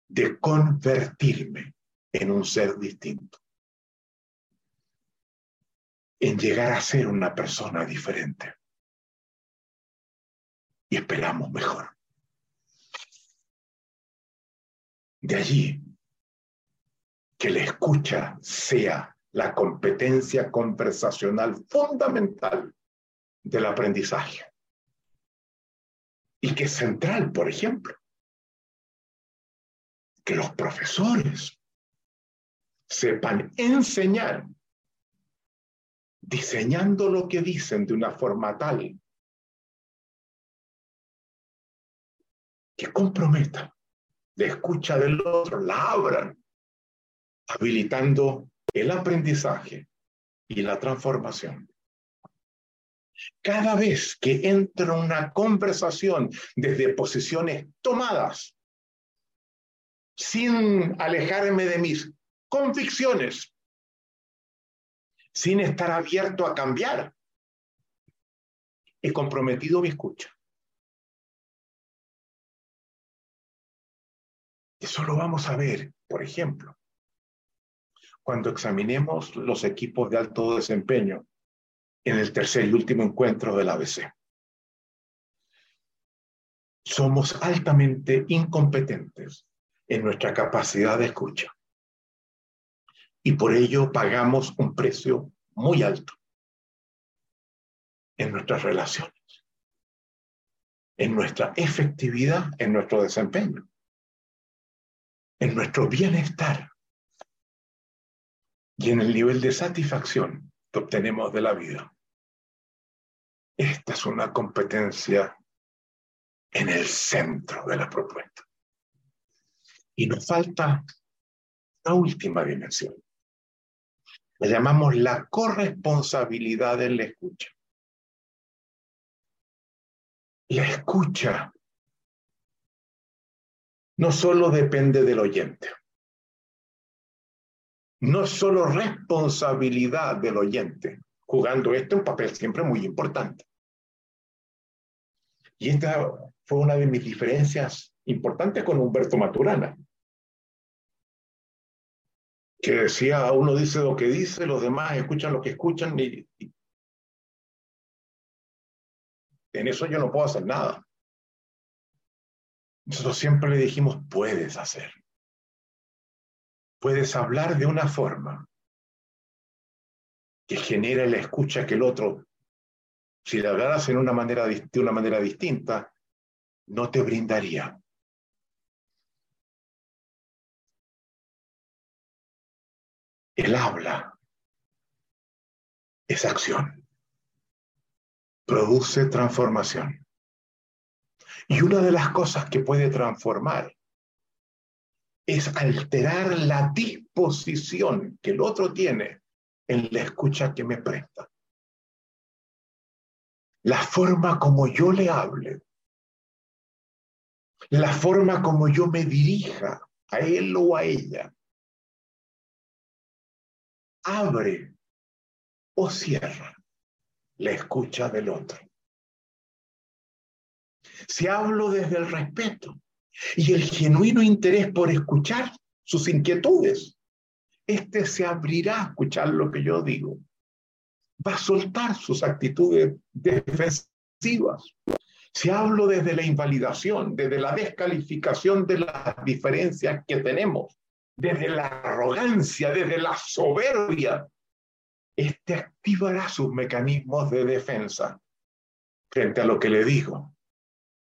de convertirme en un ser distinto, en llegar a ser una persona diferente y esperamos mejor. De allí que la escucha sea la competencia conversacional fundamental del aprendizaje. Y que es central, por ejemplo, que los profesores sepan enseñar diseñando lo que dicen de una forma tal que comprometa de escucha del otro, la abran, habilitando el aprendizaje y la transformación. Cada vez que entro en una conversación desde posiciones tomadas, sin alejarme de mis convicciones, sin estar abierto a cambiar, he comprometido mi escucha. Eso lo vamos a ver, por ejemplo, cuando examinemos los equipos de alto desempeño en el tercer y último encuentro del ABC. Somos altamente incompetentes en nuestra capacidad de escucha. Y por ello pagamos un precio muy alto en nuestras relaciones, en nuestra efectividad, en nuestro desempeño, en nuestro bienestar y en el nivel de satisfacción que obtenemos de la vida. Esta es una competencia en el centro de la propuesta. Y nos falta la última dimensión. La llamamos la corresponsabilidad en la escucha. La escucha no solo depende del oyente, no solo responsabilidad del oyente, jugando esto un papel siempre muy importante. Y esta fue una de mis diferencias importantes con Humberto Maturana, que decía, uno dice lo que dice, los demás escuchan lo que escuchan y, y en eso yo no puedo hacer nada. Nosotros siempre le dijimos, puedes hacer. Puedes hablar de una forma que genere la escucha que el otro, si le hablaras en una manera, de una manera distinta, no te brindaría. El habla es acción, produce transformación. Y una de las cosas que puede transformar es alterar la disposición que el otro tiene en la escucha que me presta. La forma como yo le hable, la forma como yo me dirija a él o a ella, abre o cierra la escucha del otro. Si hablo desde el respeto y el genuino interés por escuchar sus inquietudes, este se abrirá a escuchar lo que yo digo. Va a soltar sus actitudes defensivas. Si hablo desde la invalidación, desde la descalificación de las diferencias que tenemos, desde la arrogancia, desde la soberbia, este activará sus mecanismos de defensa frente a lo que le digo.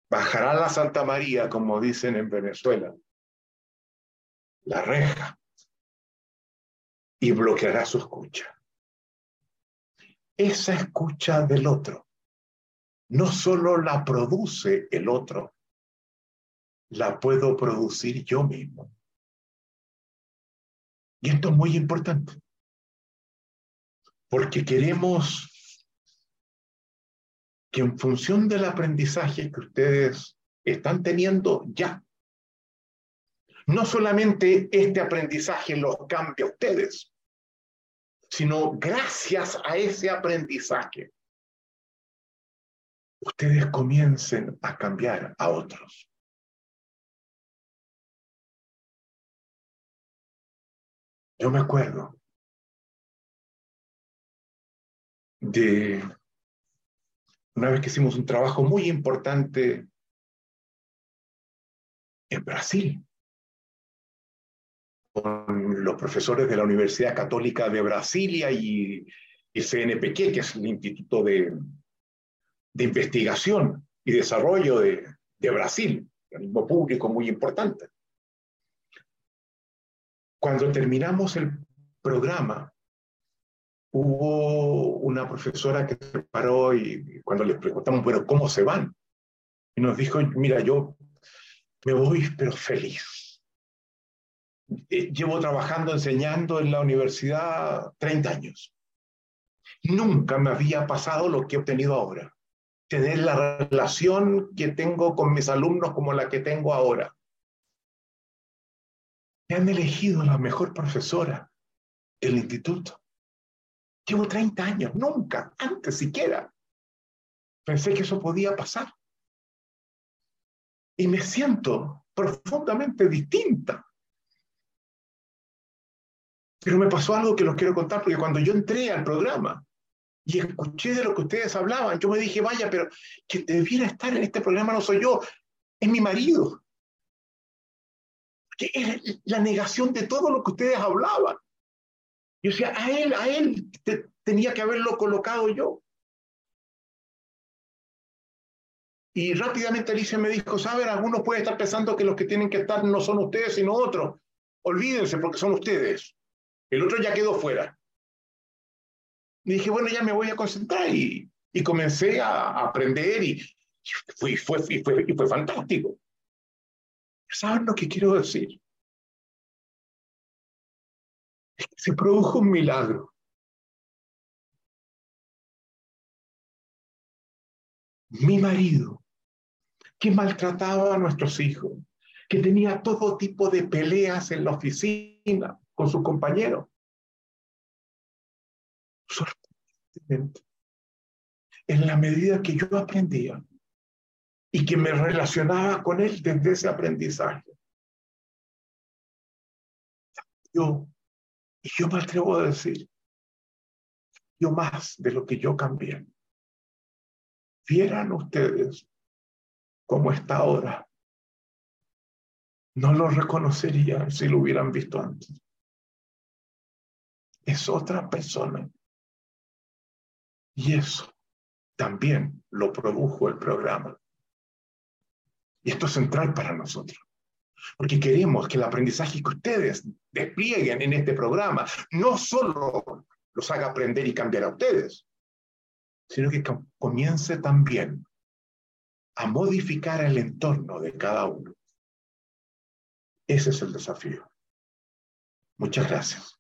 Bajará la Santa María, como dicen en Venezuela, la reja, y bloqueará su escucha. Esa escucha del otro no solo la produce el otro, la puedo producir yo mismo. Y esto es muy importante, porque queremos que en función del aprendizaje que ustedes están teniendo ya, no solamente este aprendizaje los cambia a ustedes, sino gracias a ese aprendizaje, ustedes comiencen a cambiar a otros. Yo me acuerdo de una vez que hicimos un trabajo muy importante en Brasil con los profesores de la Universidad Católica de Brasilia y el CNPq, que es el Instituto de, de Investigación y Desarrollo de, de Brasil, organismo público muy importante. Cuando terminamos el programa, hubo una profesora que se paró y cuando le preguntamos, bueno, ¿cómo se van? Y nos dijo, mira, yo me voy, pero feliz eh, llevo trabajando, enseñando en la universidad 30 años. Nunca me había pasado lo que he obtenido ahora. Tener la relación que tengo con mis alumnos como la que tengo ahora. Me han elegido la mejor profesora del instituto. Llevo 30 años, nunca, antes siquiera. Pensé que eso podía pasar. Y me siento profundamente distinta. Pero me pasó algo que los quiero contar, porque cuando yo entré al programa y escuché de lo que ustedes hablaban, yo me dije, vaya, pero que debiera estar en este programa no soy yo, es mi marido. Que es la negación de todo lo que ustedes hablaban. Yo decía, a él, a él tenía que haberlo colocado yo. Y rápidamente Alicia me dijo, ¿saben? Algunos pueden estar pensando que los que tienen que estar no son ustedes, sino otros. Olvídense porque son ustedes. El otro ya quedó fuera. Y dije, bueno, ya me voy a concentrar y, y comencé a, aprender y, fue, fue, fue, y fue fantástico. ¿Saben lo que quiero decir? Se produjo un milagro. Mi marido que maltrataba a nuestros hijos, que tenía todo tipo de peleas en la oficina con sus compañeros. Sorprendentemente, en la medida que yo aprendía y que me relacionaba con él desde ese aprendizaje, yo, y yo me atrevo a decir, yo más de lo que yo cambié. Vieran ustedes como está ahora, no lo reconocerían si lo hubieran visto antes. Es otra persona. Y eso también lo produjo el programa. Y esto es central para nosotros. Porque queremos que el aprendizaje que ustedes desplieguen en este programa no solo los haga aprender y cambiar a ustedes, sino que comience también a modificar el entorno de cada uno. Ese es el desafío. Muchas gracias.